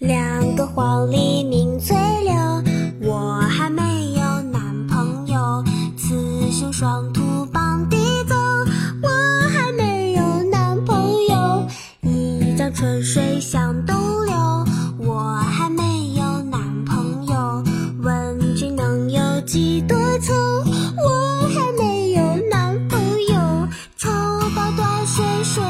两个黄鹂鸣翠柳，我还没有男朋友。雌雄双兔傍地走，我还没有男朋友。一江春水向东流，我还没有男朋友。问君能有几多愁？我还没有男朋友。抽刀断水水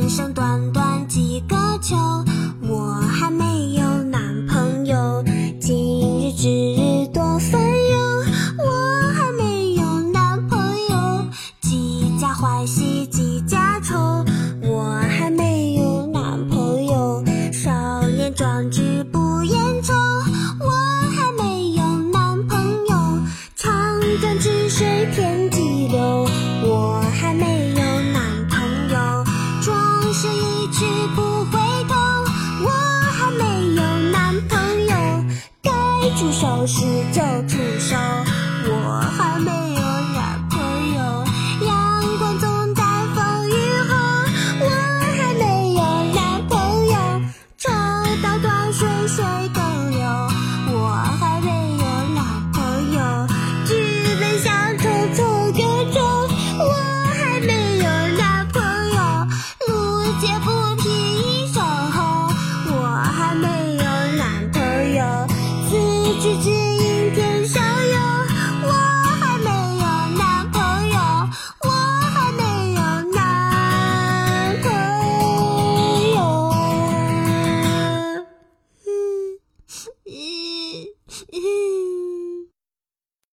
人生短短几个秋，助少失救主伤不只